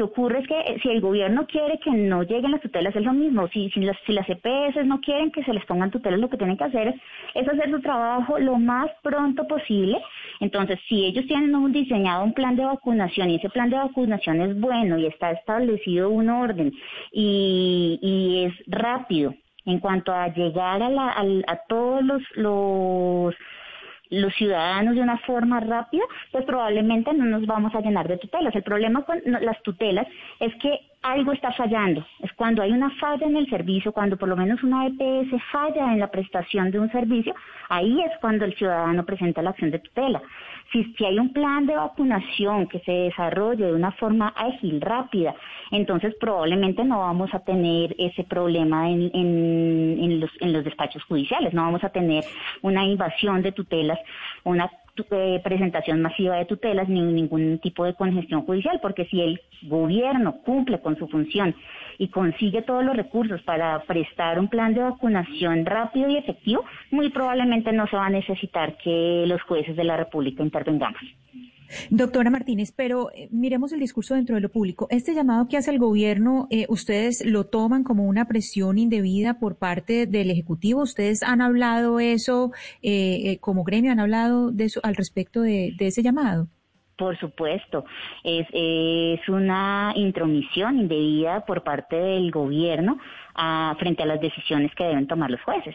Que ocurre es que eh, si el gobierno quiere que no lleguen las tutelas es lo mismo. Si, si, las, si las EPS no quieren que se les pongan tutelas, lo que tienen que hacer es, es hacer su trabajo lo más pronto posible. Entonces, si ellos tienen un diseñado un plan de vacunación y ese plan de vacunación es bueno y está establecido un orden y, y es rápido en cuanto a llegar a, la, a, a todos los, los los ciudadanos de una forma rápida, pues probablemente no nos vamos a llenar de tutelas. El problema con las tutelas es que algo está fallando. Es cuando hay una falla en el servicio, cuando por lo menos una EPS falla en la prestación de un servicio, ahí es cuando el ciudadano presenta la acción de tutela. Si, hay un plan de vacunación que se desarrolle de una forma ágil, rápida, entonces probablemente no vamos a tener ese problema en, en, en, los, en los despachos judiciales, no vamos a tener una invasión de tutelas, una eh, presentación masiva de tutelas ni ningún tipo de congestión judicial, porque si el gobierno cumple con su función y consigue todos los recursos para prestar un plan de vacunación rápido y efectivo, muy probablemente no se va a necesitar que los jueces de la República intervengamos. Doctora Martínez, pero eh, miremos el discurso dentro de lo público. Este llamado que hace el gobierno, eh, ¿ustedes lo toman como una presión indebida por parte del Ejecutivo? ¿Ustedes han hablado eso eh, como gremio? ¿Han hablado de eso al respecto de, ese llamado? Por supuesto, es, una intromisión indebida por parte del gobierno a, frente a las decisiones que deben tomar los jueces.